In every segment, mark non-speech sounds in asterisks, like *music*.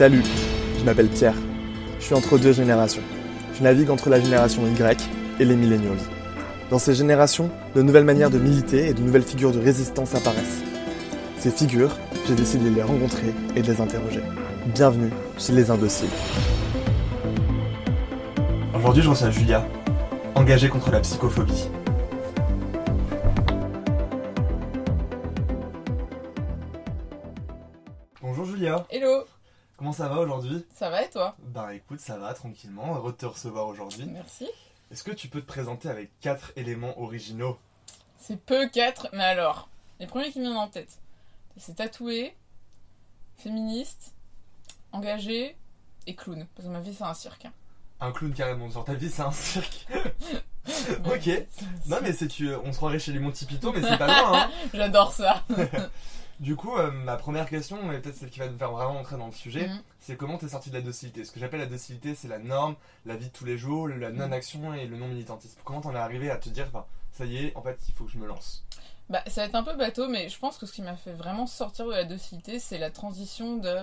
Salut, je m'appelle Pierre. Je suis entre deux générations. Je navigue entre la génération Y et les millennials. Dans ces générations, de nouvelles manières de militer et de nouvelles figures de résistance apparaissent. Ces figures, j'ai décidé de les rencontrer et de les interroger. Bienvenue chez les Indociles. Aujourd'hui, je reçois Julia, engagée contre la psychophobie. Comment ça va aujourd'hui? Ça va et toi? Bah écoute, ça va tranquillement, heureux de te recevoir aujourd'hui. Merci. Est-ce que tu peux te présenter avec quatre éléments originaux? C'est peu 4, mais alors, les premiers qui me viennent en tête, c'est tatoué, féministe, engagé et clown. Parce que ma vie c'est un cirque. hein. Un clown carrément, genre ta vie c'est un cirque. *laughs* Ok, non mais c'est tu, on se croirait chez les Monty Python, mais c'est pas loin hein. *laughs* J'adore ça. *laughs* Du coup, euh, ma première question, et peut-être celle qui va nous faire vraiment entrer dans le sujet, Mhm. c'est comment t'es sorti de la docilité? Ce que j'appelle la docilité, c'est la norme, la vie de tous les jours, la non-action et le non-militantisme. Comment t'en es arrivé à te dire, bah, ça y est, en fait, il faut que je me lance? Bah, ça va être un peu bateau, mais je pense que ce qui m'a fait vraiment sortir de la docilité, c'est la transition de,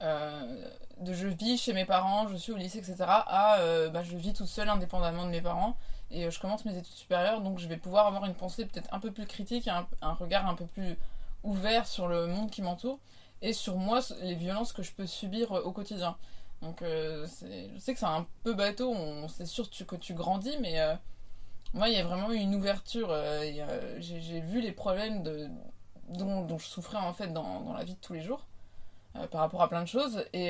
euh, de je vis chez mes parents, je suis au lycée, etc., à euh, bah, je vis toute seule indépendamment de mes parents, et je commence mes études supérieures, donc je vais pouvoir avoir une pensée peut-être un peu plus critique, un regard un peu plus ouvert sur le monde qui m'entoure, et sur moi, les violences que je peux subir euh, au quotidien. Donc euh, je sais que c'est un peu bateau, c'est sûr que tu- grandis, mais... euh, moi, il y a vraiment eu une ouverture. j'ai vu les problèmes dont, je souffrais en fait dans, la vie de tous les jours par rapport à plein de choses et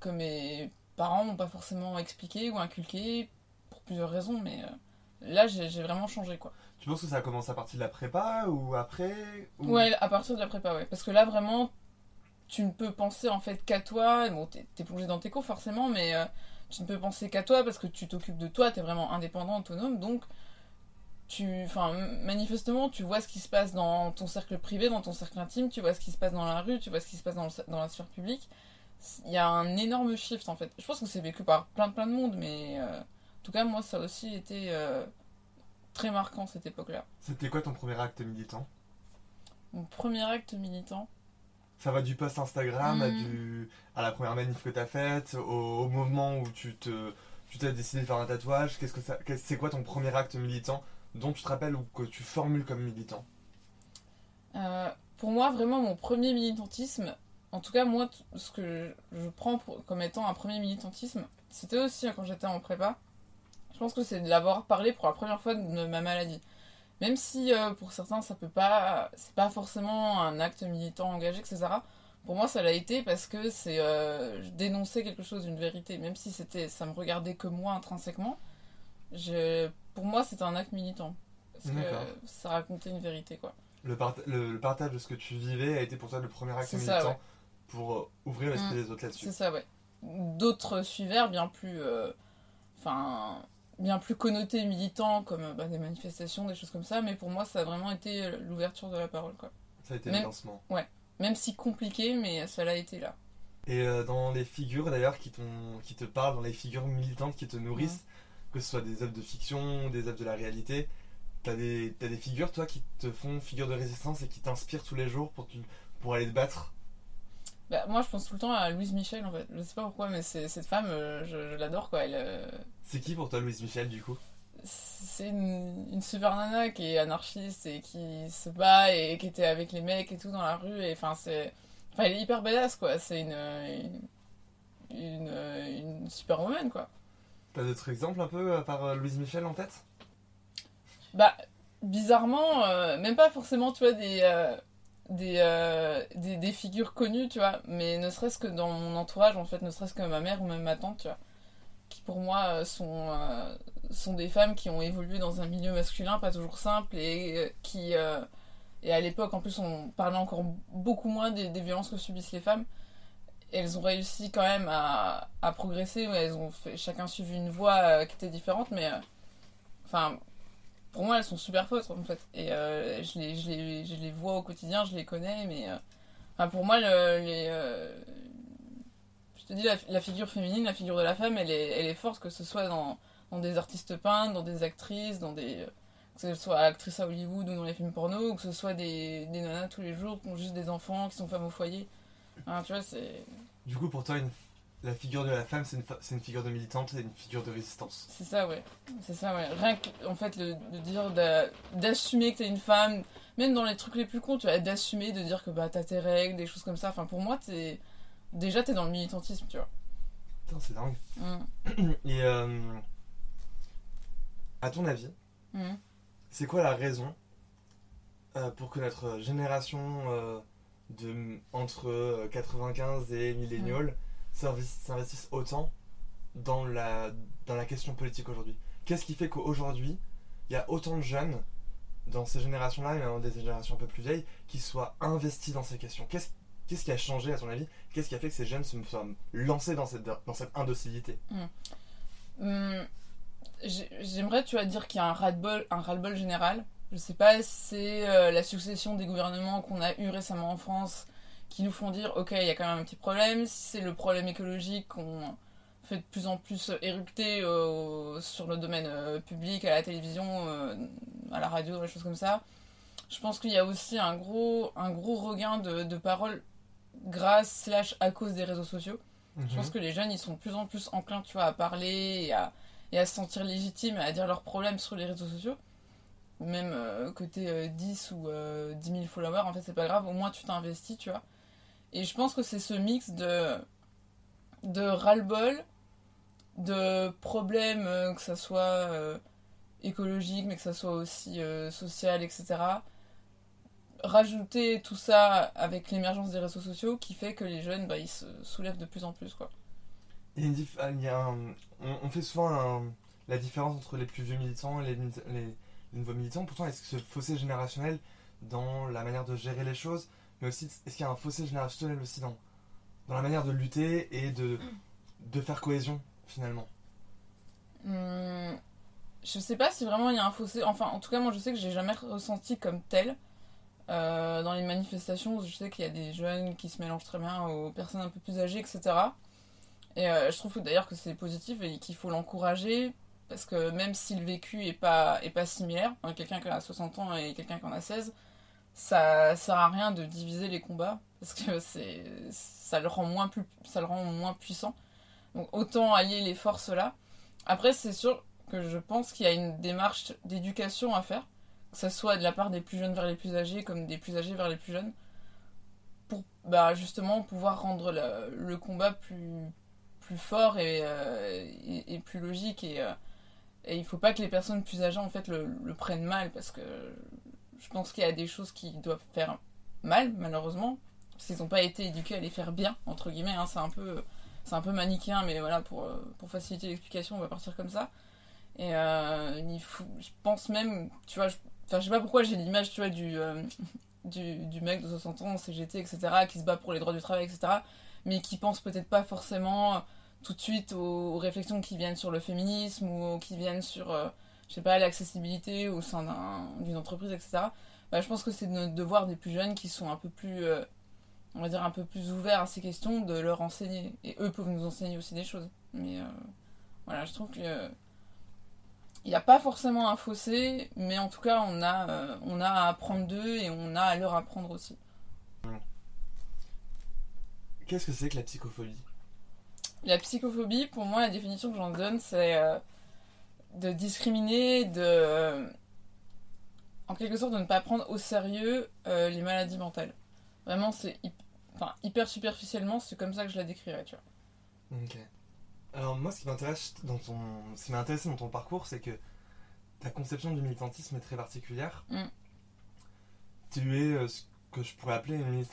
que mes parents m'ont pas forcément expliqué ou inculqué pour plusieurs raisons. Mais là, j'ai vraiment changé quoi. Tu penses que ça commence à partir de la prépa ou après ou- Ouais, à partir de la prépa, ouais. Parce que là, vraiment, tu ne peux penser en fait qu'à toi. Bon, t'es t'es plongé dans tes cours forcément, mais euh, tu ne peux penser qu'à toi parce que tu t'occupes de toi, t'es vraiment indépendant, autonome. Donc, tu, enfin, manifestement, tu vois ce qui se passe dans ton cercle privé, dans ton cercle intime, tu vois ce qui se passe dans la rue, tu vois ce qui se passe dans, dans la sphère publique. Il y a un énorme shift en fait. Je pense que c'est vécu par plein plein de monde, mais euh, en tout cas, moi, ça a aussi été euh, très marquant cette époque-là. C'était quoi ton premier acte militant? Mon premier acte militant. Ça va du post Instagram à, du, à la première manif que t'as faite, au, au moment où tu te tu t'as décidé de faire un tatouage. Qu'est-ce que ça, c'est quoi ton premier acte militant dont tu te rappelles ou que tu formules comme militant? Euh, pour moi, vraiment, mon premier militantisme, en tout cas, moi, ce que je, je prends pour- comme étant un premier militantisme, c'était aussi quand j'étais en prépa. Je pense que c'est de l'avoir parlé pour la première fois de ma maladie. Même si euh, pour certains, ça peut pas, c'est pas forcément un acte militant engagé, etc. Pour moi, ça l'a été parce que c'est euh, dénonçais quelque chose, une vérité, même si c'était, ça me regardait que moi intrinsèquement. Je, pour moi, c'était un acte militant parce que ça racontait une vérité, quoi. le, part- le, le partage de ce que tu vivais a été pour toi le premier acte militant ça, ouais. pour euh, ouvrir l'esprit Mm. des autres là-dessus. C'est ça, ouais. D'autres suivèrent bien plus, euh, enfin, bien plus connotés militants, comme euh, bah, des manifestations, des choses comme ça. Mais pour moi, ça a vraiment été euh, l'ouverture de la parole, quoi. Ça a été Même- le lancement. Même si compliqué, mais ça l'a été là. Et euh, dans les figures d'ailleurs qui, te parlent, dans les figures militantes qui te nourrissent, que ce soit des œuvres de fiction, des œuvres de la réalité, t'as des, t'as des figures toi qui te font figure de résistance et qui t'inspirent tous les jours pour, tu- pour aller te battre. Bah, moi, je pense tout le temps à Louise Michel, en fait. Je sais pas pourquoi, mais c'est- cette femme, euh, je, je l'adore, quoi. Elle, euh, C'est qui pour toi Louise Michel du coup? c'est une, une super nana qui est anarchiste et qui se bat et qui était avec les mecs et tout dans la rue. Et enfin, c'est. Enfin, elle est hyper badass, quoi. C'est une. Une, une, une superwoman, quoi. T'as d'autres exemples un peu à part euh, Louise Michel en tête? Bah, bizarrement, euh, même pas forcément, tu vois, des. Euh, des, des, figures connues, tu vois, mais ne serait-ce que dans mon entourage, en fait, ne serait-ce que ma mère ou même ma tante, tu vois, qui pour moi euh, sont, euh, sont des femmes qui ont évolué dans un milieu masculin pas toujours simple et qui, et à l'époque en plus on parlait encore beaucoup moins des, violences que subissent les femmes. Elles ont réussi quand même à, à progresser, elles ont fait, chacun suivi une voie qui était différente, mais enfin, pour moi elles sont super fortes en fait. Et euh, je, les, je, les, je les vois au quotidien, je les connais, mais euh, pour moi, le- euh, je te dis, la, figure féminine, la figure de la femme, elle est, elle est forte, que ce soit dans, dans des artistes peintres, dans des actrices, dans des. Que ce soit actrice à Hollywood ou dans les films porno, ou que ce soit des, des nanas tous les jours qui ont juste des enfants, qui sont femmes au foyer. Tu vois, c'est. Du coup, pour toi, une- la figure de la femme, c'est une, fa- c'est une figure de militante et une figure de résistance. C'est ça, ouais. C'est ça, ouais. Rien que, en fait, le, de dire d'a- d'assumer que t'es une femme, même dans les trucs les plus cons, tu vois, d'assumer, de dire que bah t'as tes règles, des choses comme ça. Enfin, pour moi, t'es. Déjà, t'es dans le militantisme, tu vois. Putain, c'est dingue. Mm. *clears throat* Et euh, à ton avis, Mm. c'est quoi la raison euh, pour que notre génération euh, de entre euh, 95 et millénial s'investisse s'investisse autant dans la, dans la question politique aujourd'hui. Qu'est-ce qui fait qu'aujourd'hui, il y a autant de jeunes dans ces générations-là, et même des générations un peu plus vieilles, qui soient investis dans ces questions? Qu'est-ce qu'est-ce qui a changé à ton avis? Qu'est-ce qui a fait que ces jeunes se soient lancés dans cette, dans cette indocilité? Hum, j'ai- J'aimerais, tu vois, dire qu'il y a un ras-le-bol, général. Je sais pas si c'est euh, la succession des gouvernements qu'on a eu récemment en France qui nous font dire, ok, il y a quand même un petit problème. Si c'est le problème écologique qu'on fait de plus en plus éructer euh, sur le domaine euh, public, à la télévision, euh, à la radio, des choses comme ça. Je pense qu'il y a aussi un gros, un gros regain de, de paroles grâce slash à cause des réseaux sociaux. Je pense que les jeunes, ils sont de plus en plus enclins, tu vois, à parler et à, et à se sentir légitimes, à dire leurs problèmes sur les réseaux sociaux. Même côté euh, 10 ou euh, 10 000 followers, en fait, c'est pas grave, au moins tu t'investis, tu vois. Et je pense que c'est ce mix de, de ras-le-bol, de problèmes, euh, que ça soit euh, écologique, mais que ça soit aussi euh, social, etc. Rajouter tout ça avec l'émergence des réseaux sociaux qui fait que les jeunes, bah, ils se soulèvent de plus en plus, quoi. Il y a ah, on, fait souvent la différence entre les plus vieux militants et les nouveaux militants. Pourtant, est-ce que ce fossé générationnel dans la manière de gérer les choses, mais aussi est-ce qu'il y a un fossé générationnel aussi dans, dans la manière de lutter et de, de faire cohésion finalement? Hum, je sais pas si vraiment il y a un fossé. Enfin, en tout cas, moi je sais que j'ai jamais ressenti comme tel. Euh, dans les manifestations, je sais qu'il y a des jeunes qui se mélangent très bien aux personnes un peu plus âgées, etc. Et euh, je trouve d'ailleurs que c'est positif et qu'il faut l'encourager parce que même si le vécu est pas, est pas similaire, hein, quelqu'un qui a 60 ans et quelqu'un qui en a 16, ça sert à rien de diviser les combats parce que *laughs* c'est ça le rend moins plus ça le rend moins puissant. Donc autant allier les forces là. Après, c'est sûr que je pense qu'il y a une démarche d'éducation à faire, que ce soit de la part des plus jeunes vers les plus âgés, comme des plus âgés vers les plus jeunes, pour bah, justement pouvoir rendre le, combat plus, plus fort et, euh, et, et plus logique. Et, euh, et il faut pas que les personnes plus âgées en fait le prennent mal, parce que je pense qu'il y a des choses qui doivent faire mal, malheureusement, parce qu'ils n'ont pas été éduqués à les faire bien, entre guillemets. hein, c'est un peu c'est un peu manichéen, mais voilà, pour, euh, pour faciliter l'explication, on va partir comme ça. Et euh, je pense même, tu vois, je, je sais pas pourquoi j'ai l'image, tu vois, du, euh, *laughs* du, mec de 60 ans, CGT, etc., qui se bat pour les droits du travail, etc., mais qui pense peut-être pas forcément tout de suite aux, réflexions qui viennent sur le féminisme ou qui viennent sur, je sais pas, l'accessibilité au sein d'un- d'une entreprise, etc. Bah, je pense que c'est de notre devoir des plus jeunes qui sont un peu plus euh, on va dire, un peu plus ouverts à ces questions, de leur enseigner. Et eux peuvent nous enseigner aussi des choses. Mais euh, voilà, je trouve que euh, il n'y a pas forcément un fossé, mais en tout cas, on a, euh, on a à apprendre d'eux et on a à leur apprendre aussi. Qu'est-ce que c'est que la psychophobie? La psychophobie, pour moi, la définition que j'en donne, c'est de discriminer, de. en quelque sorte, de ne pas prendre au sérieux euh, les maladies mentales. Vraiment, c'est hy- enfin, hyper superficiellement, c'est comme ça que je la décrirais, tu vois. Ok. Alors moi, ce qui m'intéresse dans ton, ce qui m'a intéressé dans ton parcours, c'est que ta conception du militantisme est très particulière. Mm. Tu es euh, ce que je pourrais appeler une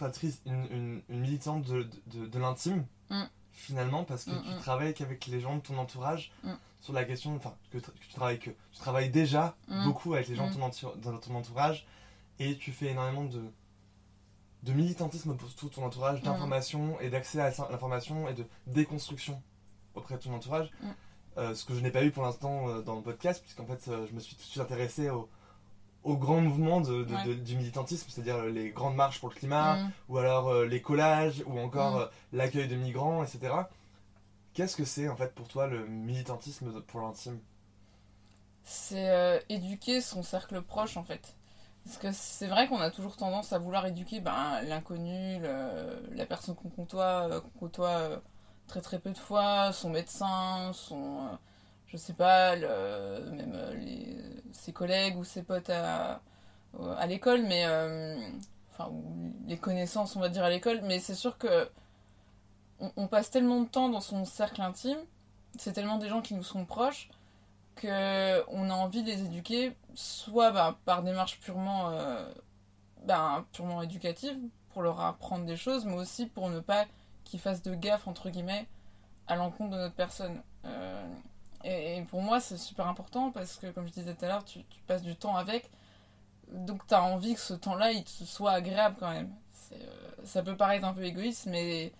une, une- une militante de, de, de l'intime, Mm. Finalement, parce que Mm, tu mm. travailles qu'avec les gens de ton entourage Mm. sur la question, enfin, que, tu travailles que tu travailles déjà beaucoup avec les gens de, ton de ton entourage, et tu fais énormément de de militantisme pour tout ton entourage, d'information et d'accès à l'information et de déconstruction auprès de ton entourage. Euh, ce que je n'ai pas eu pour l'instant euh, dans le podcast, puisqu'en fait euh, je me suis tout de suite intéressé au, au grand mouvement de, de- Ouais. de- du militantisme, c'est-à-dire euh, les grandes marches pour le climat, Mm. ou alors euh, les collages, ou encore Mm. euh, l'accueil de migrants, etc. Qu'est-ce que c'est en fait pour toi le militantisme pour l'intime? C'est euh, éduquer son cercle proche en fait. Parce que c'est vrai qu'on a toujours tendance à vouloir éduquer ben, l'inconnu, la personne qu'on côtoie, qu'on côtoie très très peu de fois, son médecin, son, je sais pas, même ses collègues ou ses potes à, à l'école, mais enfin les connaissances on va dire à l'école, mais c'est sûr que on, passe tellement de temps dans son cercle intime, c'est tellement des gens qui nous sont proches que on a envie de les éduquer, soit bah, par démarche purement, euh, bah, purement éducative, pour leur apprendre des choses, mais aussi pour ne pas qu'ils fassent de gaffe, entre guillemets, à l'encontre de notre personne. Euh, et, pour moi, c'est super important parce que, comme je disais tout à l'heure, tu, passes du temps avec, donc tu as envie que ce temps-là, il soit agréable quand même. Euh, ça peut paraître un peu égoïste, mais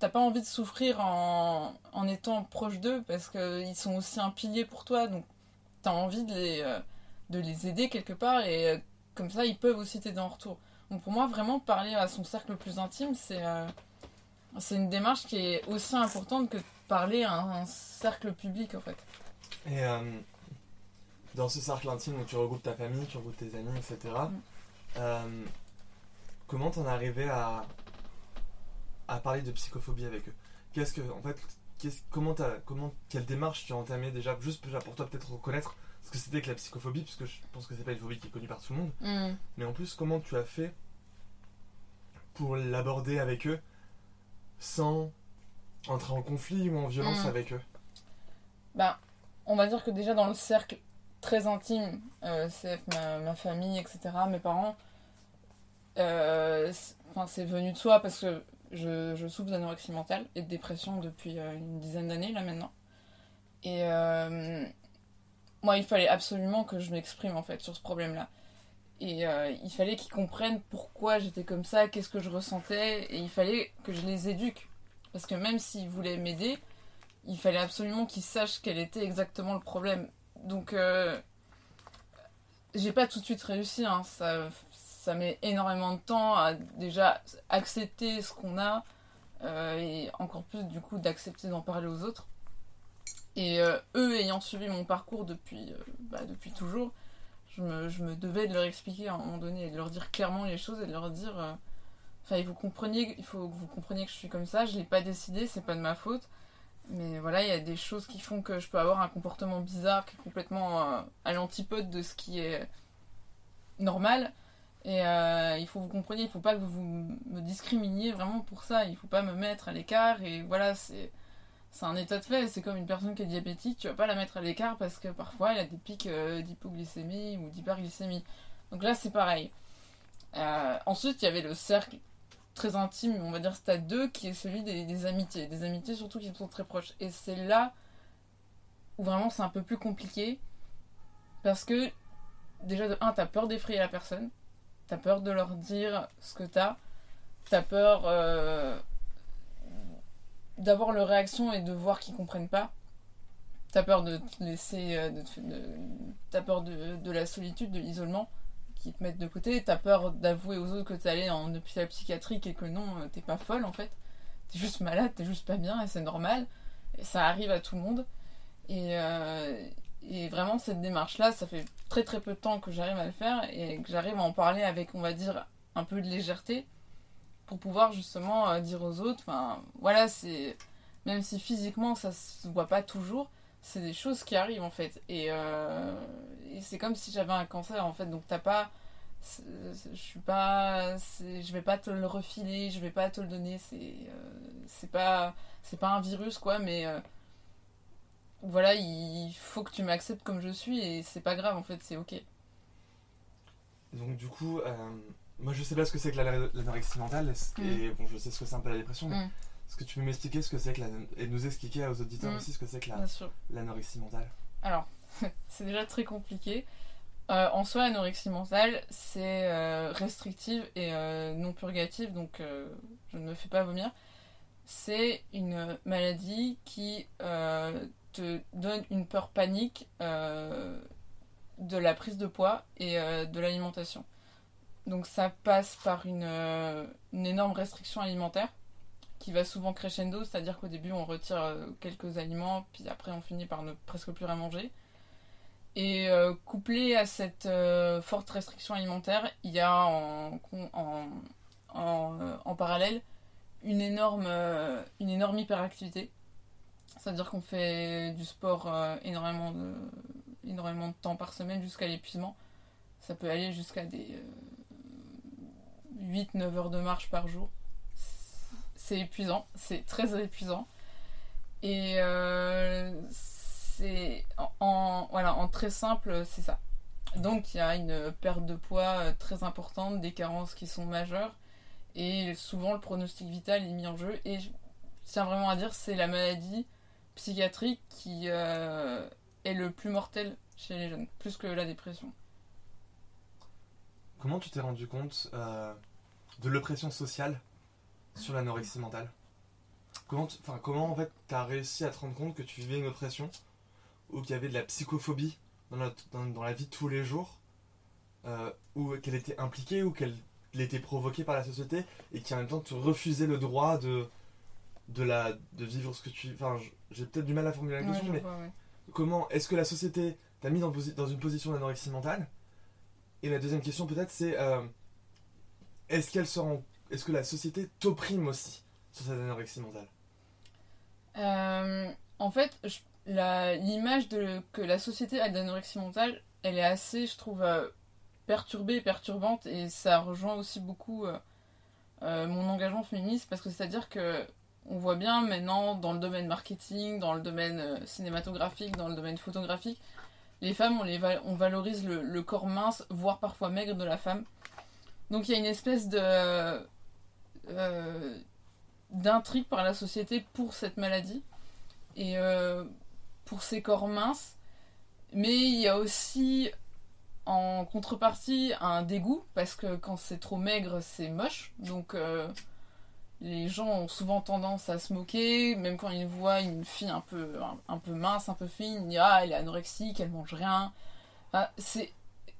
t'as pas envie de souffrir en, en étant proche d'eux parce qu'ils sont aussi un pilier pour toi, donc t'as envie de les, euh, de les aider quelque part et euh, comme ça ils peuvent aussi t'aider en retour. Donc pour moi, vraiment parler à son cercle le plus intime, c'est c'est une démarche qui est aussi importante que parler à un, cercle public en fait. Et dans ce cercle intime où tu regroupes ta famille, tu regroupes tes amis, etc., mm. comment t'en es arrivé à à parler de psychophobie avec eux? Qu'est-ce que, en fait, comment, as, comment, quelle démarche tu as entamé déjà, juste pour toi peut-être reconnaître ce que c'était que la psychophobie, puisque je pense que c'est pas une phobie qui est connue par tout le monde, mm. mais en plus, comment tu as fait pour l'aborder avec eux sans entrer en conflit ou en violence mm. avec eux Bah, on va dire que déjà dans le cercle très intime, euh, c'est ma, famille, etc., mes parents, euh, c'est venu de soi parce que je, souffre d'anorexie mentale et de dépression depuis euh, une dizaine d'années là maintenant. Et euh, moi, il fallait absolument que je m'exprime en fait sur ce problème-là. Et euh, il fallait qu'ils comprennent pourquoi j'étais comme ça, qu'est-ce que je ressentais, et il fallait que je les éduque. Parce que même s'ils voulaient m'aider, il fallait absolument qu'ils sachent quel était exactement le problème. Donc, j'ai pas tout de suite réussi, hein. ça, ça met énormément de temps à déjà accepter ce qu'on a euh, et encore plus du coup d'accepter d'en parler aux autres. Et euh, eux ayant suivi mon parcours depuis, euh, bah, depuis toujours, je me, devais de leur expliquer à un moment donné et de leur dire clairement les choses et de leur dire enfin faut compreniez il faut que vous compreniez que je suis comme ça, je l'ai pas décidé, c'est pas de ma faute. Mais voilà, il y a des choses qui font que je peux avoir un comportement bizarre qui est complètement à l'antipode de ce qui est normal. Et euh, il faut vous compreniez, il faut pas que vous me discriminiez vraiment pour ça. Il faut pas me mettre à l'écart. Et voilà, c'est c'est un état de fait. C'est comme une personne qui est diabétique, tu vas pas la mettre à l'écart parce que parfois elle a des pics euh, d'hypoglycémie ou d'hyperglycémie. Donc là, c'est pareil. Euh, ensuite, il y avait le cercle très intime, on va dire stade 2, qui est celui des, amitiés. Des amitiés surtout qui sont très proches. Et c'est là où vraiment c'est un peu plus compliqué. Parce que, déjà de 1, t'as peur d'effrayer la personne. T'as peur de leur dire ce que t'as. T'as peur euh, d'avoir leur réaction et de voir qu'ils comprennent pas. T'as peur de te laisser. Euh, de, t'as peur de, la solitude, de l'isolement qui te mettent de côté. T'as peur d'avouer aux autres que t'es allé en hôpital psychiatrique et que non, euh, t'es pas folle en fait. T'es juste malade, t'es juste pas bien et c'est normal. Et ça arrive à tout le monde. Et, et vraiment, cette démarche-là, ça fait très très peu de temps que j'arrive à le faire et que j'arrive à en parler avec, on va dire, un peu de légèreté pour pouvoir justement euh, dire aux autres, enfin, voilà, c'est. Même si physiquement ça se voit pas toujours, c'est des choses qui arrivent en fait. Et, euh, c'est comme si j'avais un cancer en fait, donc t'as pas. Je suis pas. Je vais pas te le refiler, je vais pas te le donner, c'est. Euh, c'est pas. C'est pas un virus quoi, mais voilà, il faut que tu m'acceptes comme je suis et c'est pas grave en fait, c'est ok. Donc du coup, euh, moi je sais pas ce que c'est que l'anorexie mentale et mm. bon, je sais ce que c'est un peu la dépression, mais mm. Est-ce que tu peux m'expliquer ce que c'est que la... et nous expliquer aux auditeurs mm. aussi ce que c'est que l'anorexie mentale Alors, *laughs* c'est déjà très compliqué. Euh, en soi, l'anorexie mentale, c'est euh, restrictive et non purgative, donc je ne me fais pas vomir. C'est une maladie qui te donne une peur panique euh, de la prise de poids et euh, de l'alimentation. Donc ça passe par une, euh, une, énorme restriction alimentaire qui va souvent crescendo, c'est-à-dire qu'au début on retire quelques aliments, puis après on finit par ne presque plus rien manger. Et euh, couplé à cette euh, forte restriction alimentaire, il y a en, en, en, euh, en parallèle une énorme, euh, une énorme hyperactivité. C'est-à-dire qu'on fait du sport euh, énormément, de, énormément de temps par semaine jusqu'à l'épuisement. Ça peut aller jusqu'à des 8-9 heures de marche par jour. C'est épuisant, c'est très épuisant. Et euh, c'est en, voilà, en très simple, c'est ça. Donc il y a une perte de poids euh, très importante, des carences qui sont majeures, et souvent le pronostic vital est mis en jeu. Et je tiens vraiment à dire, c'est la maladie psychiatrique qui euh, est le plus mortel chez les jeunes, plus que la dépression. Comment tu t'es rendu compte de l'oppression sociale sur l'anorexie mentale comment, enfin, comment en fait t'as réussi à te rendre compte que tu vivais une oppression ou qu'il y avait de la psychophobie dans, notre- dans, dans la vie de tous les jours euh, ou qu'elle était impliquée ou qu'elle était provoquée par la société et qui en même temps te refusait le droit de, de, la, de vivre ce que tu... Enfin, j'ai peut-être du mal à formuler la question, mais vois, ouais. comment est-ce que la société t'a mis dans une position d'anorexie mentale? Et la deuxième question peut-être c'est euh, est-ce qu'elle se rend, est-ce que la société t'opprime aussi sur cette anorexie mentale? Euh, en fait, l'image que la société a d'anorexie mentale, elle est assez, je trouve, euh, perturbée et perturbante, et ça rejoint aussi beaucoup euh, mon engagement féministe, parce que c'est-à-dire que on voit bien maintenant dans le domaine marketing, dans le domaine cinématographique, dans le domaine photographique, les femmes, on, valorise le corps mince, voire parfois maigre de la femme. Donc il y a une espèce de... euh, d'intrigue par la société pour cette maladie et euh, pour ces corps minces. Mais il y a aussi en contrepartie un dégoût parce que quand c'est trop maigre, c'est moche. Donc euh, les gens ont souvent tendance à se moquer, même quand ils voient une fille un peu, un, un peu mince, un peu fine, ils Ah, elle est anorexique, elle mange rien. Enfin, c'est,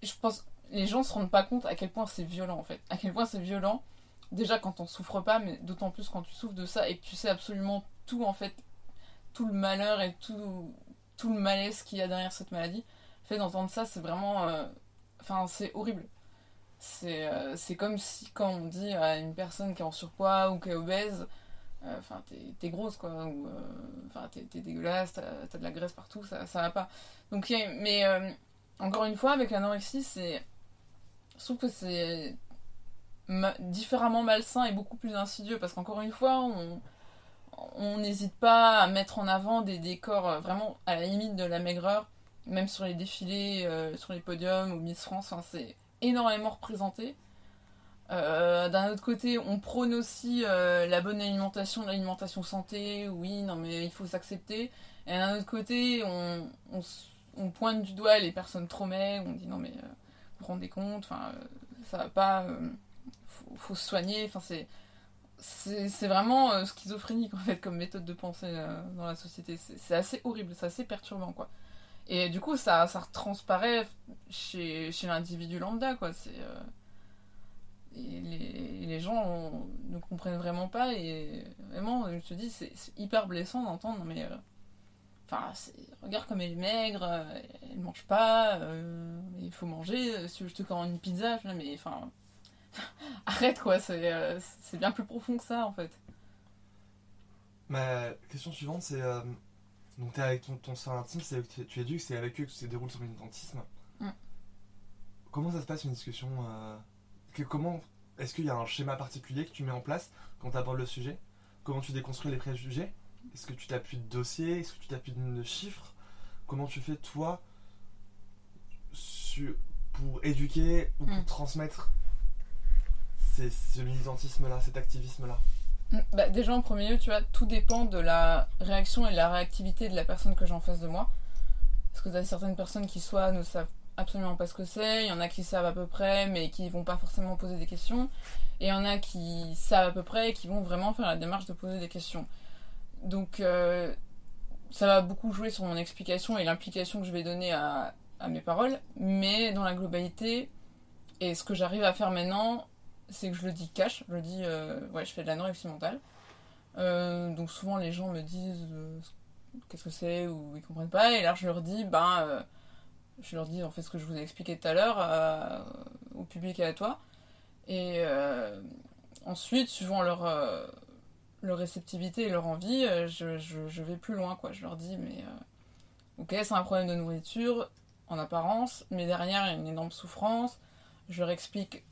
je pense, les gens se rendent pas compte à quel point c'est violent en fait. À quel point c'est violent déjà quand on souffre pas, mais d'autant plus quand tu souffres de ça et que tu sais absolument tout en fait, tout le malheur et tout, tout le malaise qu'il y a derrière cette maladie. Le fait d'entendre ça, c'est vraiment. euh, Enfin, c'est horrible. C'est euh, comme si quand on dit à une personne qui est en surpoids ou qui est obèse, euh, enfin, t'es grosse quoi, ou euh, enfin, t'es dégueulasse, t'as de la graisse partout, ça, ça va pas. Donc, mais encore une fois, avec l'anorexie, c'est. Je trouve que c'est différemment malsain et beaucoup plus insidieux parce qu'encore une fois on n'hésite pas à mettre en avant des décors euh, vraiment à la limite de la maigreur même sur les défilés euh, sur les podiums ou Miss France enfin, c'est énormément représenté. Euh, d'un autre côté on prône aussi la bonne alimentation l'alimentation santé oui non mais il faut s'accepter. Et d'un autre côté on, pointe du doigt les personnes trop maigres on dit non mais vous vous rendez compte ça va pas faut, faut se soigner. Enfin, c'est c'est vraiment euh, schizophrénique en fait comme méthode de pensée euh, dans la société. C'est assez horrible, c'est assez perturbant quoi. Et du coup, ça, ça transparaît chez, chez l'individu lambda quoi. C'est euh, les, les gens ne comprennent vraiment pas et vraiment, je te dis, c'est hyper blessant d'entendre. Mais enfin, regarde comme elle est maigre, elle mange pas, il faut manger. Si je te commande une pizza, mais enfin. *laughs* Arrête quoi, c'est euh, c'est bien plus profond que ça en fait. Ma question suivante c'est euh, donc t'es avec ton, ton soeur intime, c'est tu, tu éduques, c'est avec eux que se déroule ton militantisme. Mm. Comment ça se passe une discussion euh, que- Comment est-ce qu'il y a un schéma particulier que tu mets en place quand tu abordes le sujet? Comment tu déconstruis les préjugés? Est-ce que tu t'appuies de dossiers? Est-ce que tu t'appuies de chiffres? Comment tu fais toi pour éduquer ou pour Mm. transmettre ce militantisme-là, cet activisme-là Bah, déjà en premier lieu, tu vois, tout dépend de la réaction et de la réactivité de la personne que j'ai en face de moi. Parce que tu as certaines personnes qui soit ne savent absolument pas ce que c'est, il y en a qui savent à peu près mais qui vont pas forcément poser des questions, et il y en a qui savent à peu près et qui vont vraiment faire la démarche de poser des questions. Donc euh, ça va beaucoup jouer sur mon explication et l'implication que je vais donner à mes paroles, mais dans la globalité, et ce que j'arrive à faire maintenant, c'est que je le dis cash, je le dis, euh, ouais, je fais de l'anorexie mentale. Euh, donc souvent les gens me disent euh, qu'est-ce que c'est ou ils comprennent pas, et là je leur dis, ben, euh, je leur dis en fait ce que je vous ai expliqué tout à l'heure au public et à toi. Et ensuite, suivant leur, leur réceptivité et leur envie, je, je- je vais plus loin. Quoi. Je leur dis, mais ok, c'est un problème de nourriture en apparence, mais derrière, il y a une énorme souffrance. Je leur explique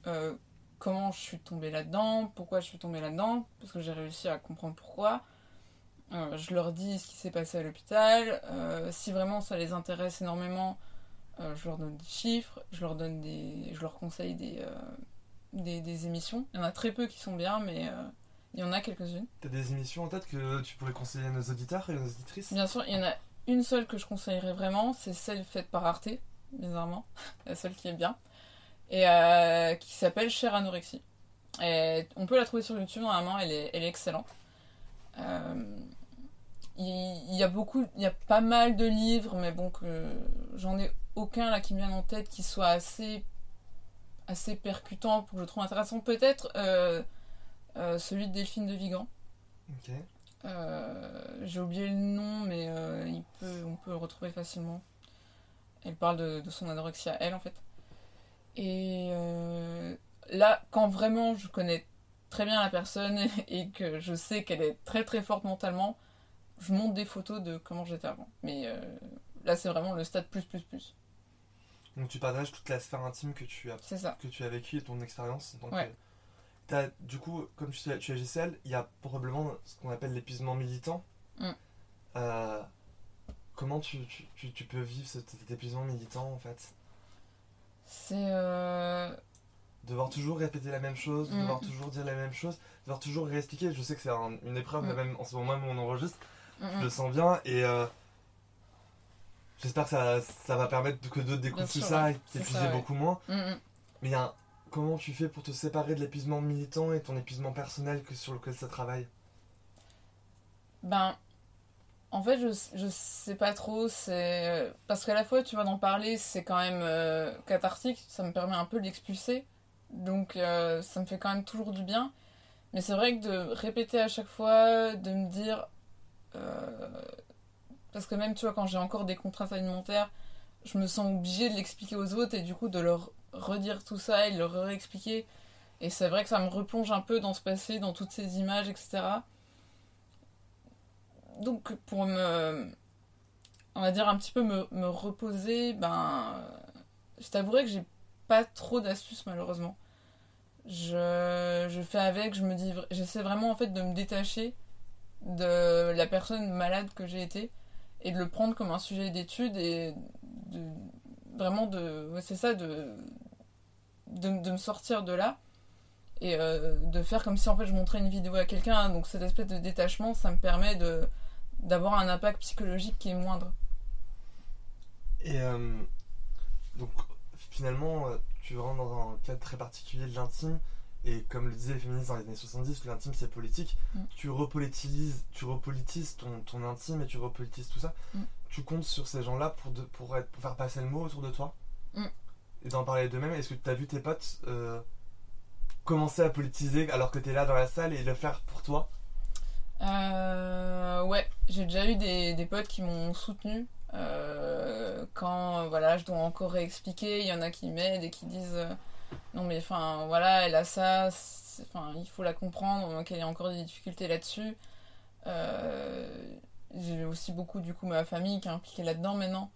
comment je suis tombée là-dedans, pourquoi je suis tombée là-dedans, parce que j'ai réussi à comprendre pourquoi. Euh, je leur dis ce qui s'est passé à l'hôpital. Euh, si vraiment ça les intéresse énormément, euh, je leur donne des chiffres, je leur donne des, je leur conseille des, des, des émissions. Il y en a très peu qui sont bien, mais il y en a quelques-unes. T'as des émissions en tête que tu pourrais conseiller à nos auditeurs et nos auditrices? Bien sûr, il y en a une seule que je conseillerais vraiment, c'est celle faite par Arte, bizarrement, *laughs* la seule qui est bien, et euh, qui s'appelle Cher Anorexie. Et on peut la trouver sur YouTube, normalement, elle est, elle est excellente. Euh, Il y, a beaucoup, il y a pas mal de livres, mais bon, que j'en ai aucun là qui me vienne en tête qui soit assez, assez percutant pour que je trouve intéressant. Peut-être euh, euh, celui de Delphine de Vigan. Ok. Euh, J'ai oublié le nom, mais il peut, on peut le retrouver facilement. Elle parle de, de son anorexie à elle, en fait. Et euh, là, quand vraiment je connais très bien la personne *laughs* et que je sais qu'elle est très très forte mentalement, je monte des photos de comment j'étais avant. Mais euh, là, c'est vraiment le stade plus plus plus. Donc tu partages toute la sphère intime que tu as, ça. que tu as vécue et ton expérience. Donc, Ouais. euh, du coup, comme tu, tu es GCL, il y a probablement ce qu'on appelle l'épuisement militant. Mm. Euh, comment tu, tu, tu- tu peux vivre cet, cet épuisement militant en fait? C'est. euh, Devoir toujours répéter la même chose, Mm. devoir toujours dire la même chose, devoir toujours réexpliquer. Je sais que c'est un- une épreuve, Mm. même en ce moment même où on enregistre, mm, je mm. le sens bien et euh, j'espère que ça, ça va permettre que d'autres découvrent tout ça ouais. et t'épuiser ouais. beaucoup moins. Mais il y a un- comment tu fais pour te séparer de l'épuisement militant et ton épuisement personnel que sur lequel ça travaille? Ben, en fait, je, je sais pas trop. Parce qu'à la fois, tu vois, d'en parler, c'est quand même euh, cathartique. Ça me permet un peu de l'expulser. Donc, euh, ça me fait quand même toujours du bien. Mais c'est vrai que de répéter à chaque fois, de me dire. euh, parce que même, tu vois, quand j'ai encore des contraintes alimentaires, je me sens obligée de l'expliquer aux autres et du coup de leur redire tout ça et de leur réexpliquer. Et c'est vrai que ça me replonge un peu dans ce passé, dans toutes ces images, etc. Donc pour me, on va dire un petit peu me, me reposer, ben, je t'avouerai que j'ai pas trop d'astuces malheureusement. Je, je fais avec, je me dis, j'essaie vraiment en fait de me détacher de la personne malade que j'ai été et de le prendre comme un sujet d'étude et de, vraiment de, c'est ça, de, de, de me sortir de là et euh, de faire comme si en fait je montrais une vidéo à quelqu'un. Donc cette espèce de détachement, ça me permet de d'avoir un impact psychologique qui est moindre. Et euh, donc finalement, euh, tu rentres dans un cadre très particulier de l'intime. Et comme le disaient les féministes dans les années 70, que l'intime c'est politique, Mm. tu repolitises, tu repolitises ton, ton intime et tu repolitises tout ça. Mm. Tu comptes sur ces gens-là pour, de- pour, être, pour faire passer le mot autour de toi Mm. et d'en parler d'eux-mêmes. Est-ce que tu as vu tes potes euh, commencer à politiser alors que tu es là dans la salle et le faire pour toi? Euh, ouais, j'ai déjà eu des, des potes qui m'ont soutenu euh, quand euh, voilà, je dois encore réexpliquer. Il y en a qui m'aident et qui disent euh, non mais enfin voilà, elle a ça, enfin il faut la comprendre, qu'elle a encore des difficultés là-dessus. J'ai aussi beaucoup du coup ma famille qui est impliquée là-dedans maintenant,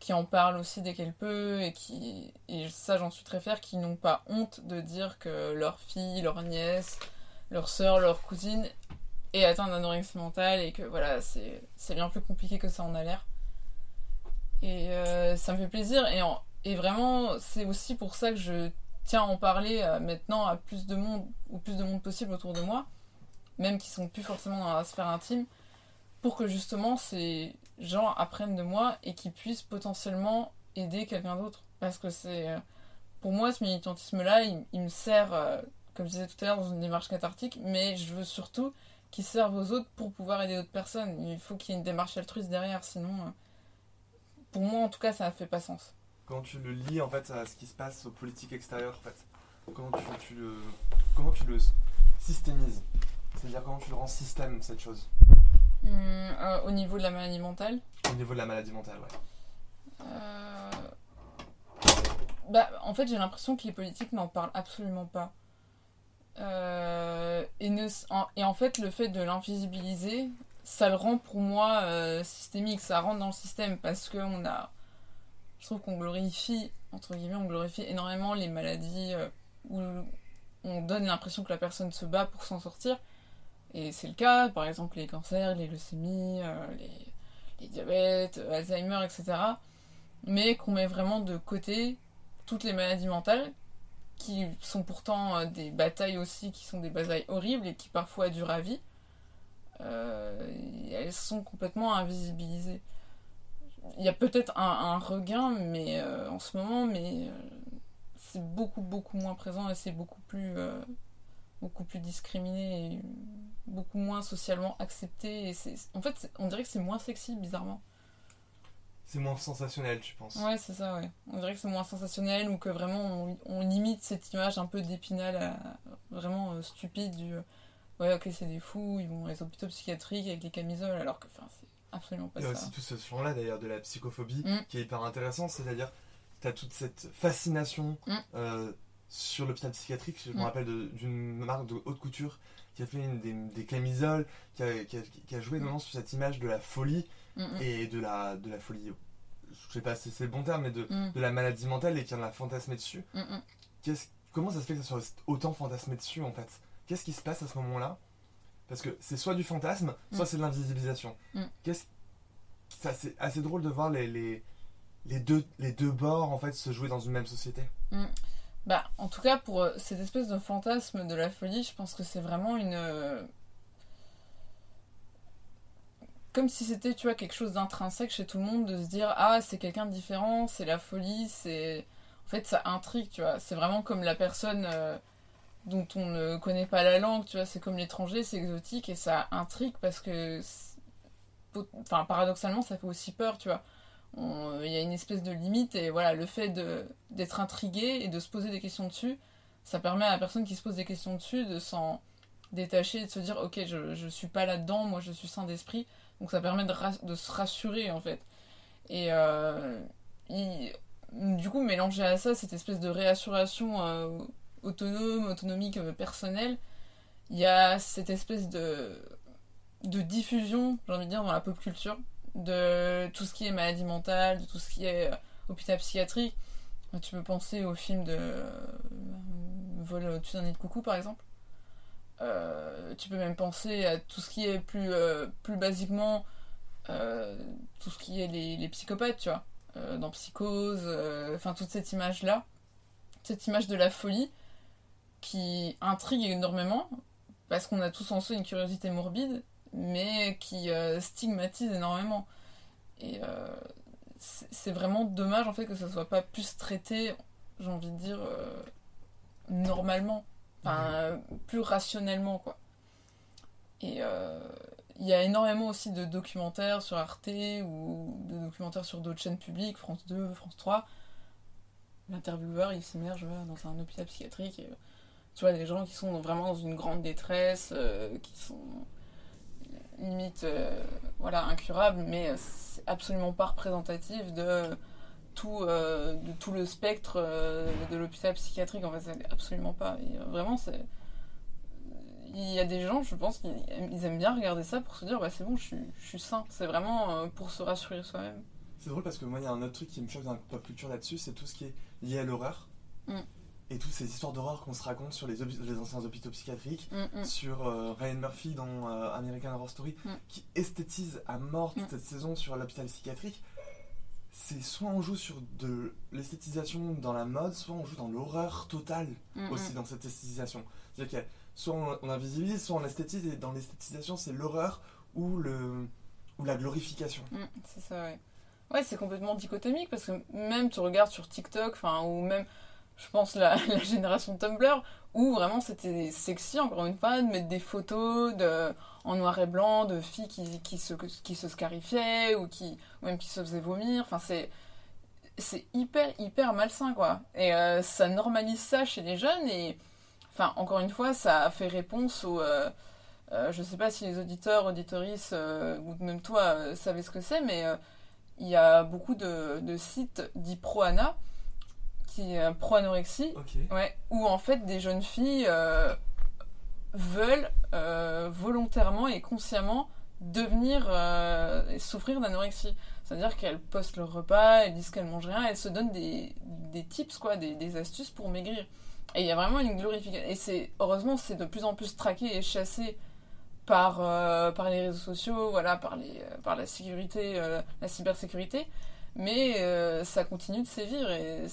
qui en parle aussi dès qu'elle peut et qui et ça j'en suis très fière, qui n'ont pas honte de dire que leur fille, leur nièce, leur soeur, leur cousine est atteinte d'anorexie mentale et que voilà, c'est bien plus compliqué que ça en a l'air. Et euh, ça me fait plaisir et, en- et vraiment c'est aussi pour ça que je tiens à en parler euh, maintenant à plus de monde, au plus de monde possible autour de moi, même qui sont plus forcément dans la sphère intime, pour que justement ces gens apprennent de moi et qu'ils puissent potentiellement aider quelqu'un d'autre. Parce que c'est. euh, Pour moi, ce militantisme-là, il, me sert, comme je disais tout à l'heure, dans une démarche cathartique, mais je veux surtout qu'il serve aux autres pour pouvoir aider d'autres personnes. Il faut qu'il y ait une démarche altruiste derrière, sinon. euh, pour moi, en tout cas, ça ne fait pas sens. Quand tu le lis en fait à ce qui se passe aux politiques extérieures en fait, comment tu, tu le comment tu le systémises? C'est-à-dire comment tu le rends système cette chose? Hum, euh, au niveau de la maladie mentale, au niveau de la maladie mentale, ouais. Euh, Bah, en fait, j'ai l'impression que les politiques n'en parlent absolument pas. Euh, et, ne, en, et en fait, le fait de l'invisibiliser, ça le rend pour moi euh, systémique, ça rentre dans le système parce que on a. Je trouve qu'on glorifie, entre guillemets, on glorifie énormément les maladies euh, où on donne l'impression que la personne se bat pour s'en sortir. Et c'est le cas, par exemple, les cancers, les leucémies, les, les diabètes, Alzheimer, etc. Mais qu'on met vraiment de côté toutes les maladies mentales qui sont pourtant euh, des batailles aussi, qui sont des batailles horribles et qui parfois durent à vie, euh, elles sont complètement invisibilisées. Il y a peut-être un, regain mais euh, en ce moment, mais c'est beaucoup beaucoup moins présent et c'est beaucoup plus beaucoup plus discriminé et beaucoup moins socialement accepté. Et en fait, on dirait que c'est moins sexy bizarrement c'est moins sensationnel, tu penses Ouais, c'est ça, ouais. On dirait que c'est moins sensationnel ou que vraiment on, limite cette image un peu d'épinal vraiment euh, stupide du ouais, ok, c'est des fous, ils vont les hôpitaux psychiatriques avec les camisoles, alors que c'est absolument pas ça. Il y a aussi tout ce champ-là d'ailleurs de la psychophobie mm. qui est hyper intéressant, c'est-à-dire tu as toute cette fascination mm. euh, sur l'hôpital psychiatrique. Je me mm. rappelle d'une marque de haute couture qui a fait des, camisoles, qui a, qui a, joué vraiment sur cette image de la folie et de la, de la folie, je sais pas si c'est le bon terme, mais de, mm. de la maladie mentale et qui en a fantasmé dessus. comment ça se fait que ça soit autant fantasmé dessus en fait? Qu'est-ce qui se passe à ce moment-là? Parce que c'est soit du fantasme, soit mm. c'est de l'invisibilisation. Mm. Qu'est-ce c'est assez drôle de voir les, les, les, deux, les deux bords en fait se jouer dans une même société. Bah, en tout cas, pour euh, cette espèce de fantasme de la folie, je pense que c'est vraiment une, euh, comme si c'était, tu vois, quelque chose d'intrinsèque chez tout le monde, de se dire, ah, c'est quelqu'un de différent, c'est la folie, c'est... En fait, ça intrigue, tu vois. C'est vraiment comme la personne euh, dont on ne connaît pas la langue, tu vois. C'est comme l'étranger, c'est exotique, et ça intrigue parce que... Enfin, paradoxalement, ça fait aussi peur, tu vois. Il y a une espèce de limite, et voilà, le fait d'être intrigué et de se poser des questions dessus, ça permet à la personne qui se pose des questions dessus de s'en détacher et de se dire, ok, je, je suis pas là-dedans, moi je suis sain d'esprit, donc ça permet de, se rassurer en fait. Et euh, du coup, mélanger à ça cette espèce de réassuration euh, autonome, autonomique, euh, personnelle, il y a cette espèce de, de diffusion, j'ai envie de dire, dans la pop culture, de tout ce qui est maladie mentale, de tout ce qui est hôpital psychiatrique. Tu peux penser au film de Vol au-dessus d'un nid de coucou par exemple. Euh, tu peux même penser à tout ce qui est plus, euh, plus basiquement, euh, tout ce qui est les, psychopathes, tu vois, dans Psychose, enfin toute cette image-là, cette image de la folie qui intrigue énormément, parce qu'on a tous en soi une curiosité morbide, mais qui stigmatise énormément. Et c'est vraiment dommage en fait que ça soit pas plus traité, j'ai envie de dire, normalement. Enfin, plus rationnellement, quoi. Et euh, il y a énormément aussi de documentaires sur Arte ou de documentaires sur d'autres chaînes publiques, France 2, France 3. L'intervieweur, il s'immerge dans un hôpital psychiatrique. Et, tu vois, des gens qui sont vraiment dans une grande détresse, euh, qui sont limite euh, voilà, incurables, mais c'est absolument pas représentatif de tout, euh, de tout le spectre euh, de l'hôpital psychiatrique. En fait, absolument pas. Euh, vraiment, c'est. Il y a des gens, je pense, qu'ils aiment bien regarder ça pour se dire, bah c'est bon, je suis, je suis sain. C'est vraiment pour se rassurer soi-même. C'est drôle parce que moi, il y a un autre truc qui me choque dans la pop culture là-dessus, c'est tout ce qui est lié à l'horreur. Mm. Et toutes ces histoires d'horreur qu'on se raconte sur les, les, anciens hôpitaux psychiatriques, mm, mm. sur Ryan Murphy dans American Horror Story, qui esthétise à mort toute cette saison sur l'hôpital psychiatrique c'est soit on joue sur de l'esthétisation dans la mode, soit on joue dans l'horreur totale aussi dans cette esthétisation. C'est-à-dire que soit on, invisibilise, soit on esthétise, et dans l'esthétisation, c'est l'horreur ou, le, ou la glorification. Mm, c'est ça, ouais. Ouais, c'est complètement dichotomique parce que même tu regardes sur TikTok, enfin, ou même, je pense, la, *laughs* la génération Tumblr, où vraiment c'était sexy, encore une fois, de mettre des photos de, en noir et blanc de filles qui, qui, se, qui se scarifiaient ou, qui, même qui se faisaient vomir. Enfin, c'est, c'est hyper, hyper malsain, quoi. Et euh, ça normalise ça chez les jeunes et, enfin, encore une fois, ça fait réponse au. Euh, euh, je sais pas si les auditeurs, auditorices, ou même toi, savez ce que c'est, mais il y a beaucoup de, de sites dits pro-ANA qui est pro-anorexie, Ok. ouais, où en fait des jeunes filles euh, veulent euh, volontairement et consciemment devenir euh, et souffrir d'anorexie. C'est-à-dire qu'elles postent leur repas, elles disent qu'elles mangent rien, elles se donnent des, des tips, quoi, des, des astuces pour maigrir. Et il y a vraiment une glorification. Et c'est heureusement, c'est de plus en plus traqué et chassé par, par les réseaux sociaux, voilà, par, les, par la sécurité, la cybersécurité. Mais euh, ça continue de sévir et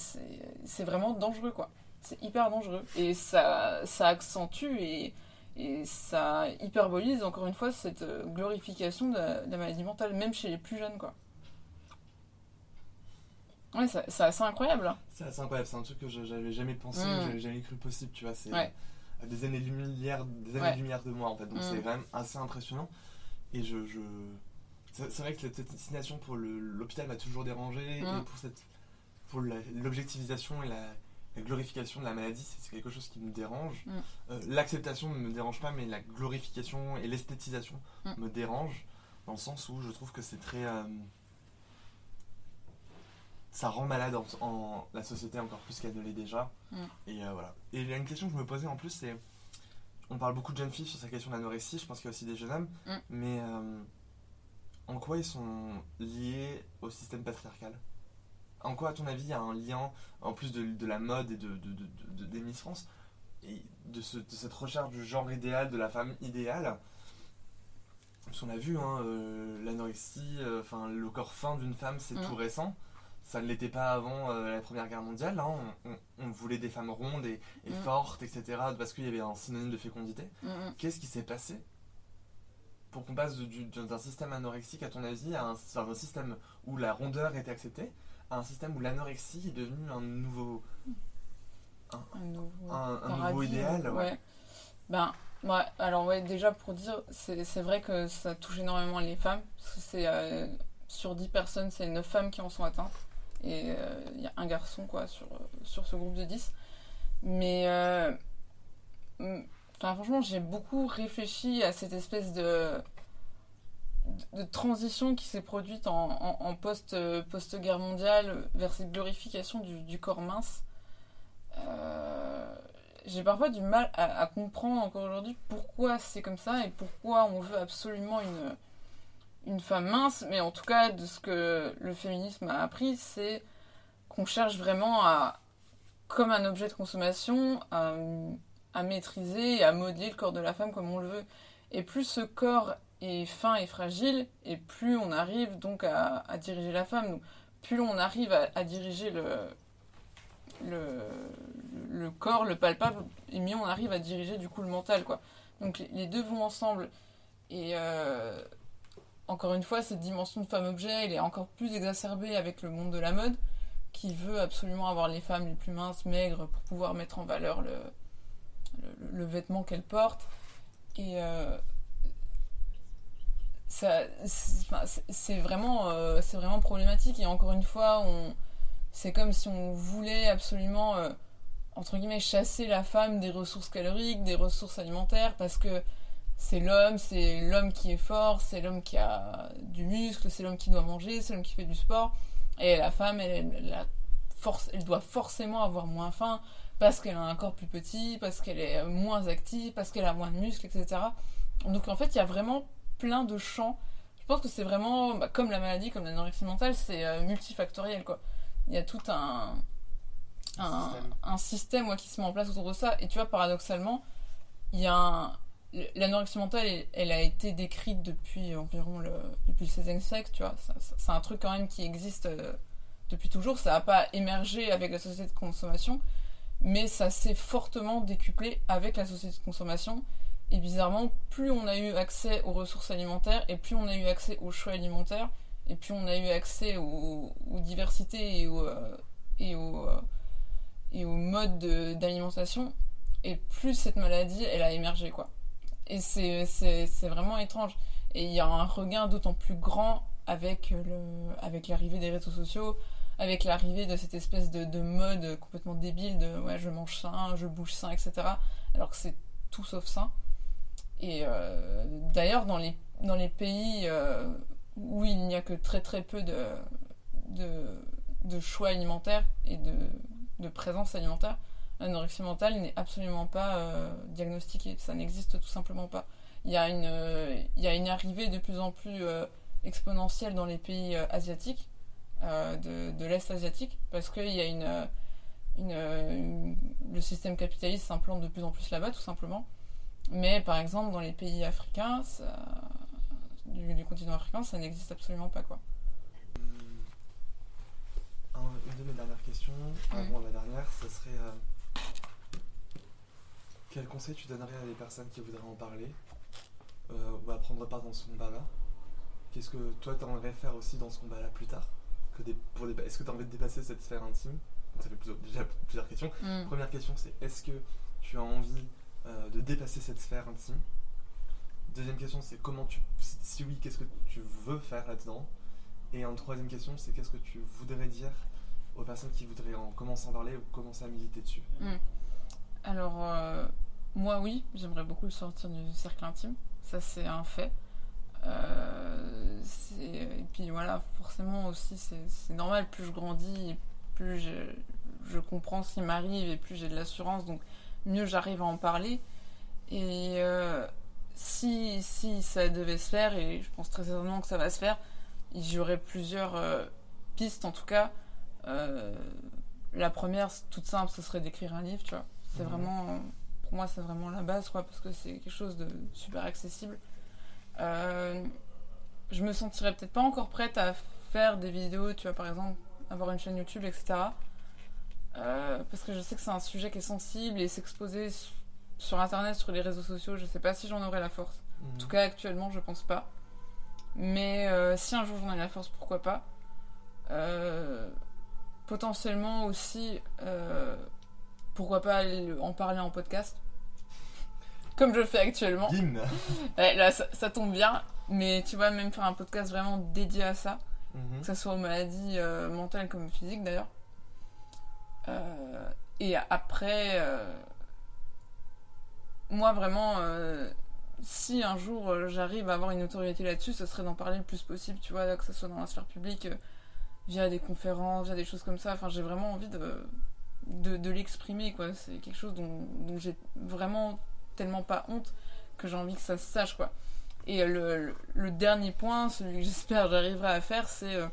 c'est vraiment dangereux, quoi. C'est hyper dangereux. Et ça, ça accentue et, et ça hyperbolise, encore une fois, cette euh, glorification de la, de la maladie mentale, même chez les plus jeunes, quoi. Ouais, ça- c'est assez incroyable. hein. C'est assez incroyable, c'est un truc que je- j'avais jamais pensé, Mm. que j'avais jamais cru possible, tu vois. C'est Ouais. à des années-lumière des Ouais. années-lumière de moi en fait, donc Mm. c'est quand même assez impressionnant. Et je. je... C'est vrai que cette, fascination pour l'hôpital m'a toujours dérangé, Mm. et pour, cette, pour l'objectivisation et la, la glorification de la maladie, c'est quelque chose qui me dérange. Mm. Euh, L'acceptation ne me dérange pas, mais la glorification et l'esthétisation Mm. me dérange, dans le sens où je trouve que c'est très. euh, ça rend malade en, en la société encore plus qu'elle ne l'est déjà. Mm. Et euh, voilà. Et il y a une question que je me posais en plus, c'est. On parle beaucoup de jeunes filles sur sa question d'anorexie, je pense qu'il y a aussi des jeunes hommes, Mm. mais en quoi ils sont liés au système patriarcal? En quoi, à ton avis, il y a un lien, en plus de, de la mode et de, de, de, de- des Miss France, et de, ce- de cette recherche du genre idéal, de la femme idéale? Parce qu'on a vu, hein, euh, l'anorexie, euh, le corps fin d'une femme, c'est Mm. tout récent. Ça ne l'était pas avant euh, la Première Guerre mondiale. hein. On, on- on voulait des femmes rondes et, et Mm. fortes, etc. Parce qu'il y avait un synonyme de fécondité. Mm. Qu'est-ce qui s'est passé? Pour qu'on passe d'un système anorexique, à ton avis, à un, enfin, système où la rondeur était acceptée, à un système où l'anorexie est devenu un nouveau. Un nouveau, Un- un paradigme, nouveau idéal, ouais. Ben, ouais, alors ouais, déjà pour dire, c'est vrai que ça touche énormément les femmes. parce que c'est euh, sur 10 personnes, c'est 9 femmes qui en sont atteintes. Et euh, il y a un garçon, quoi, sur, sur ce groupe de 10. Mais, euh, franchement, j'ai beaucoup réfléchi à cette espèce de, transition qui s'est produite en, euh, post-guerre mondiale vers cette glorification du, corps mince. Euh, j'ai parfois du mal à, comprendre encore aujourd'hui pourquoi c'est comme ça et pourquoi on veut absolument une, une femme mince. Mais en tout cas, de ce que le féminisme a appris, c'est qu'on cherche vraiment à, comme un objet de consommation, à, à maîtriser et à modeler le corps de la femme comme on le veut. Et plus ce corps est fin et fragile, et plus on arrive donc à, diriger la femme. Plus on arrive à, diriger le, le, le corps, le palpable, et mieux on arrive à diriger du coup le mental. Donc les, les deux vont ensemble. Et euh, encore une fois, cette dimension de femme-objet, elle est encore plus exacerbée avec le monde de la mode, qui veut absolument avoir les femmes les plus minces, maigres, pour pouvoir mettre en valeur le, le, vêtement qu'elles portent. Et euh, ça, c'est vraiment, euh, c'est vraiment problématique. Et encore une fois, c'est comme si on voulait absolument, euh, entre guillemets, chasser la femme des ressources caloriques, des ressources alimentaires, parce que c'est l'homme, c'est l'homme qui est fort, c'est l'homme qui a du muscle, c'est l'homme qui doit manger, c'est l'homme qui fait du sport. Et la femme, elle, force, elle doit forcément avoir moins faim, parce qu'elle a un corps plus petit, parce qu'elle est moins active, parce qu'elle a moins de muscles, etc. Donc en fait, il y a vraiment plein de champs. Je pense que c'est vraiment, bah, comme la maladie, comme l'anorexie mentale, c'est euh, multifactoriel, quoi. Il y a tout un, un, Système. un système ouais, qui se met en place autour de ça. Et tu vois, paradoxalement, il y a un... L'anorexie mentale, elle, elle a été décrite depuis environ le, depuis le 16e siècle, tu vois. C'est un truc quand même qui existe euh, depuis toujours. Ça n'a pas émergé avec la société de consommation, mais ça s'est fortement décuplé avec la société de consommation. Et bizarrement, plus on a eu accès aux ressources alimentaires, et plus on a eu accès aux choix alimentaires, et plus on a eu accès aux, diversités et aux, euh, euh, modes de- d'alimentation, et plus cette maladie, elle a émergé, quoi. Et c'est vraiment étrange. Et il y a un regain d'autant plus grand avec le avec l'arrivée des réseaux sociaux, avec l'arrivée de cette espèce de, de mode complètement débile de ouais, je mange sain, je bouge sain, etc. Alors que c'est tout sauf sain. Et euh, d'ailleurs, dans les, pays euh, où il n'y a que très très peu de, choix alimentaires et de, présence alimentaire, l'anorexie mentale n'est absolument pas euh, diagnostiquée. Ça n'existe tout simplement pas. Il y, a une, arrivée de plus en plus exponentielle dans les pays asiatiques, de, de l'Est asiatique, parce qu'il y a une, une, le système capitaliste s'implante de plus en plus là-bas, tout simplement. Mais par exemple, dans les pays africains, du, du, continent africain, ça n'existe absolument pas. quoi. une de mes dernières questions, avant la dernière, ce serait quel conseil tu donnerais à des personnes qui voudraient en parler euh, ou à prendre part dans ce combat-là? Qu'est-ce que toi tu aimerais faire aussi dans ce combat-là plus tard? Que des, pour Est-ce que tu as envie de dépasser cette sphère intime? Ça fait déjà plusieurs questions. Mm. Première question c'est est-ce que tu as envie euh, de dépasser cette sphère intime? Deuxième question c'est comment tu. Si oui, qu'est-ce que tu veux faire là-dedans? Et en troisième question c'est qu'est-ce que tu voudrais dire aux personnes qui voudraient en commencer à parler ou commencer à militer dessus? Mm. Alors, euh, moi, oui, j'aimerais beaucoup sortir du cercle intime. Ça, c'est un fait. Euh, et puis voilà, forcément aussi, c'est normal. Plus je grandis, plus je, comprends ce qui m'arrive et plus j'ai de l'assurance. Donc, mieux j'arrive à en parler. Et euh, si, si ça devait se faire, et je pense très certainement que ça va se faire, j'aurais plusieurs pistes en tout cas. la première, toute simple, ce serait d'écrire un livre, tu vois. C'est mhm. vraiment, pour moi, c'est vraiment la base, quoi, parce que c'est quelque chose de super accessible. Euh, je me sentirais peut-être pas encore prête à faire des vidéos, tu vois, par exemple, avoir une chaîne YouTube, etc. Euh, parce que je sais que c'est un sujet qui est sensible et s'exposer sur Internet, sur les réseaux sociaux, je sais pas si j'en aurai la force. En tout mhm. cas, actuellement, je pense pas. Mais euh, si un jour j'en ai la force, pourquoi pas Potentiellement aussi pourquoi pas en parler en podcast *laughs* Comme je le fais actuellement. là, ça, tombe bien. Mais tu vois, même faire un podcast vraiment dédié à ça, mhm. que ce soit aux maladies euh, mentales comme physiques d'ailleurs. Euh, et après, euh, moi vraiment, si un jour j'arrive à avoir une autorité là-dessus, ce serait d'en parler le plus possible, tu vois, que ce soit dans la sphère publique, via des conférences, via des choses comme ça. Enfin, j'ai vraiment envie de de, l'exprimer, quoi. C'est quelque chose dont, j'ai vraiment tellement pas honte que j'ai envie que ça se sache, quoi. Et le, dernier point, celui que j'espère j'arriverai à faire, c'est euh,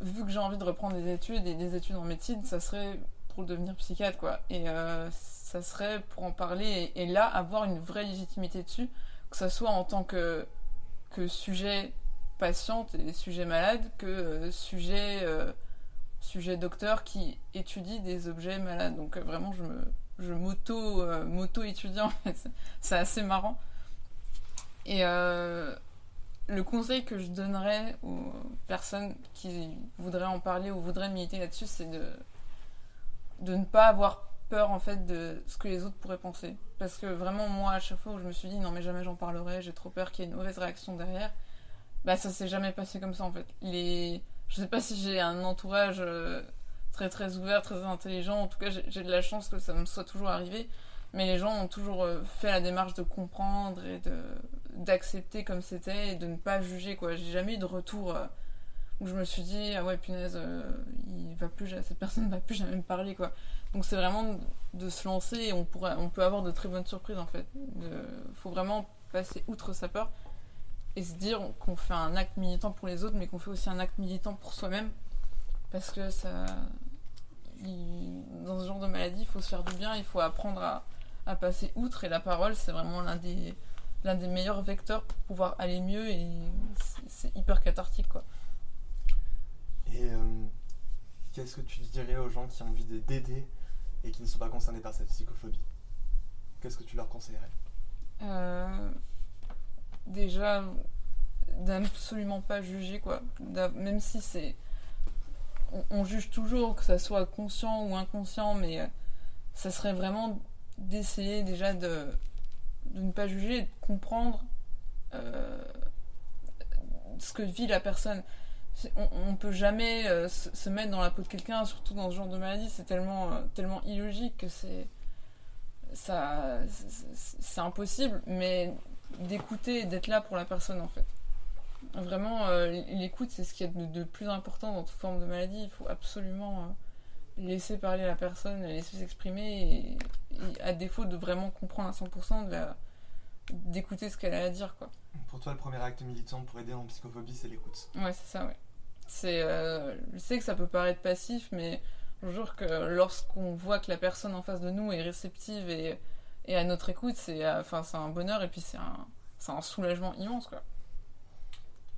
vu que j'ai envie de reprendre des études et des études en médecine, ça serait pour devenir psychiatre, quoi. Et euh, ça serait pour en parler et, là avoir une vraie légitimité dessus, que ça soit en tant que, sujet patiente et sujet malade, que euh, sujet sujet docteur qui étudie des objets malades. Donc vraiment, je m'auto moto étudiant c'est assez marrant. Et euh, le conseil que je donnerais aux personnes qui voudraient en parler ou voudraient militer là-dessus, c'est de de ne pas avoir peur en fait de ce que les autres pourraient penser. Parce que vraiment moi à chaque fois où je me suis dit non mais jamais j'en parlerai, j'ai trop peur qu'il y ait une mauvaise réaction derrière, bah ça s'est jamais passé comme ça en fait. Les je sais pas si j'ai un entourage euh, très très ouvert, très intelligent. En tout cas, j'ai de la chance que ça me soit toujours arrivé. Mais les gens ont toujours euh, fait la démarche de comprendre et de d'accepter comme c'était et de ne pas juger quoi. J'ai jamais eu de retour euh, où je me suis dit ah ouais punaise, il va plus, cette personne ne va plus jamais me parler quoi. Donc c'est vraiment de se lancer et on pourrait, on peut avoir de très bonnes surprises en fait. Il faut vraiment passer outre sa peur et se dire qu'on fait un acte militant pour les autres, mais qu'on fait aussi un acte militant pour soi-même. Parce que ça. dans ce genre de maladie, il faut se faire du bien, il faut apprendre à, à passer outre, et la parole, c'est vraiment l'un des, l'un des meilleurs vecteurs pour pouvoir aller mieux, et c'est, hyper cathartique, quoi. Et euh, qu'est-ce que tu dirais aux gens qui ont envie d'aider et qui ne sont pas concernés par cette psychophobie? Qu'est-ce que tu leur conseillerais? Euh, déjà d'absolument pas juger quoi. Même si c'est on, juge toujours que ça soit conscient ou inconscient mais euh, ça serait vraiment d'essayer déjà de, de ne pas juger de comprendre euh, ce que vit la personne on, ne peut jamais euh, se, mettre dans la peau de quelqu'un surtout dans ce genre de maladie c'est tellement tellement illogique que c'est ça c'est impossible mais d'écouter et d'être là pour la personne en fait. Vraiment, euh, l'écoute, c'est ce qui est de, plus important dans toute forme de maladie. Il faut absolument euh, laisser parler la personne, la laisser s'exprimer, et, et à défaut de vraiment comprendre à 100%, de la- d'écouter ce qu'elle a à dire, quoi. Pour toi, le premier acte militant pour aider en psychophobie, c'est l'écoute. Ouais, c'est ça, ouais. C'est, euh, je sais que ça peut paraître passif, mais je jure que lorsqu'on voit que la personne en face de nous est réceptive et, et à notre écoute, c'est, euh, enfin, c'est un bonheur et puis c'est un, c'est un soulagement immense, quoi.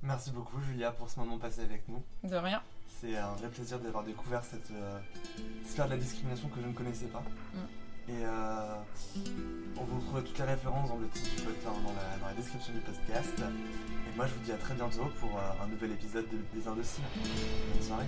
Merci beaucoup, Julia, pour ce moment passé avec nous. De rien. C'est un vrai plaisir d'avoir découvert cette euh, sphère de la discrimination que je ne connaissais pas. Mm. Et euh, on vous retrouve toutes les références dans le titre du podcast, dans la, dans la description du podcast. Et moi, je vous dis à très bientôt pour euh, un nouvel épisode de- des Indociles. Bonne soirée.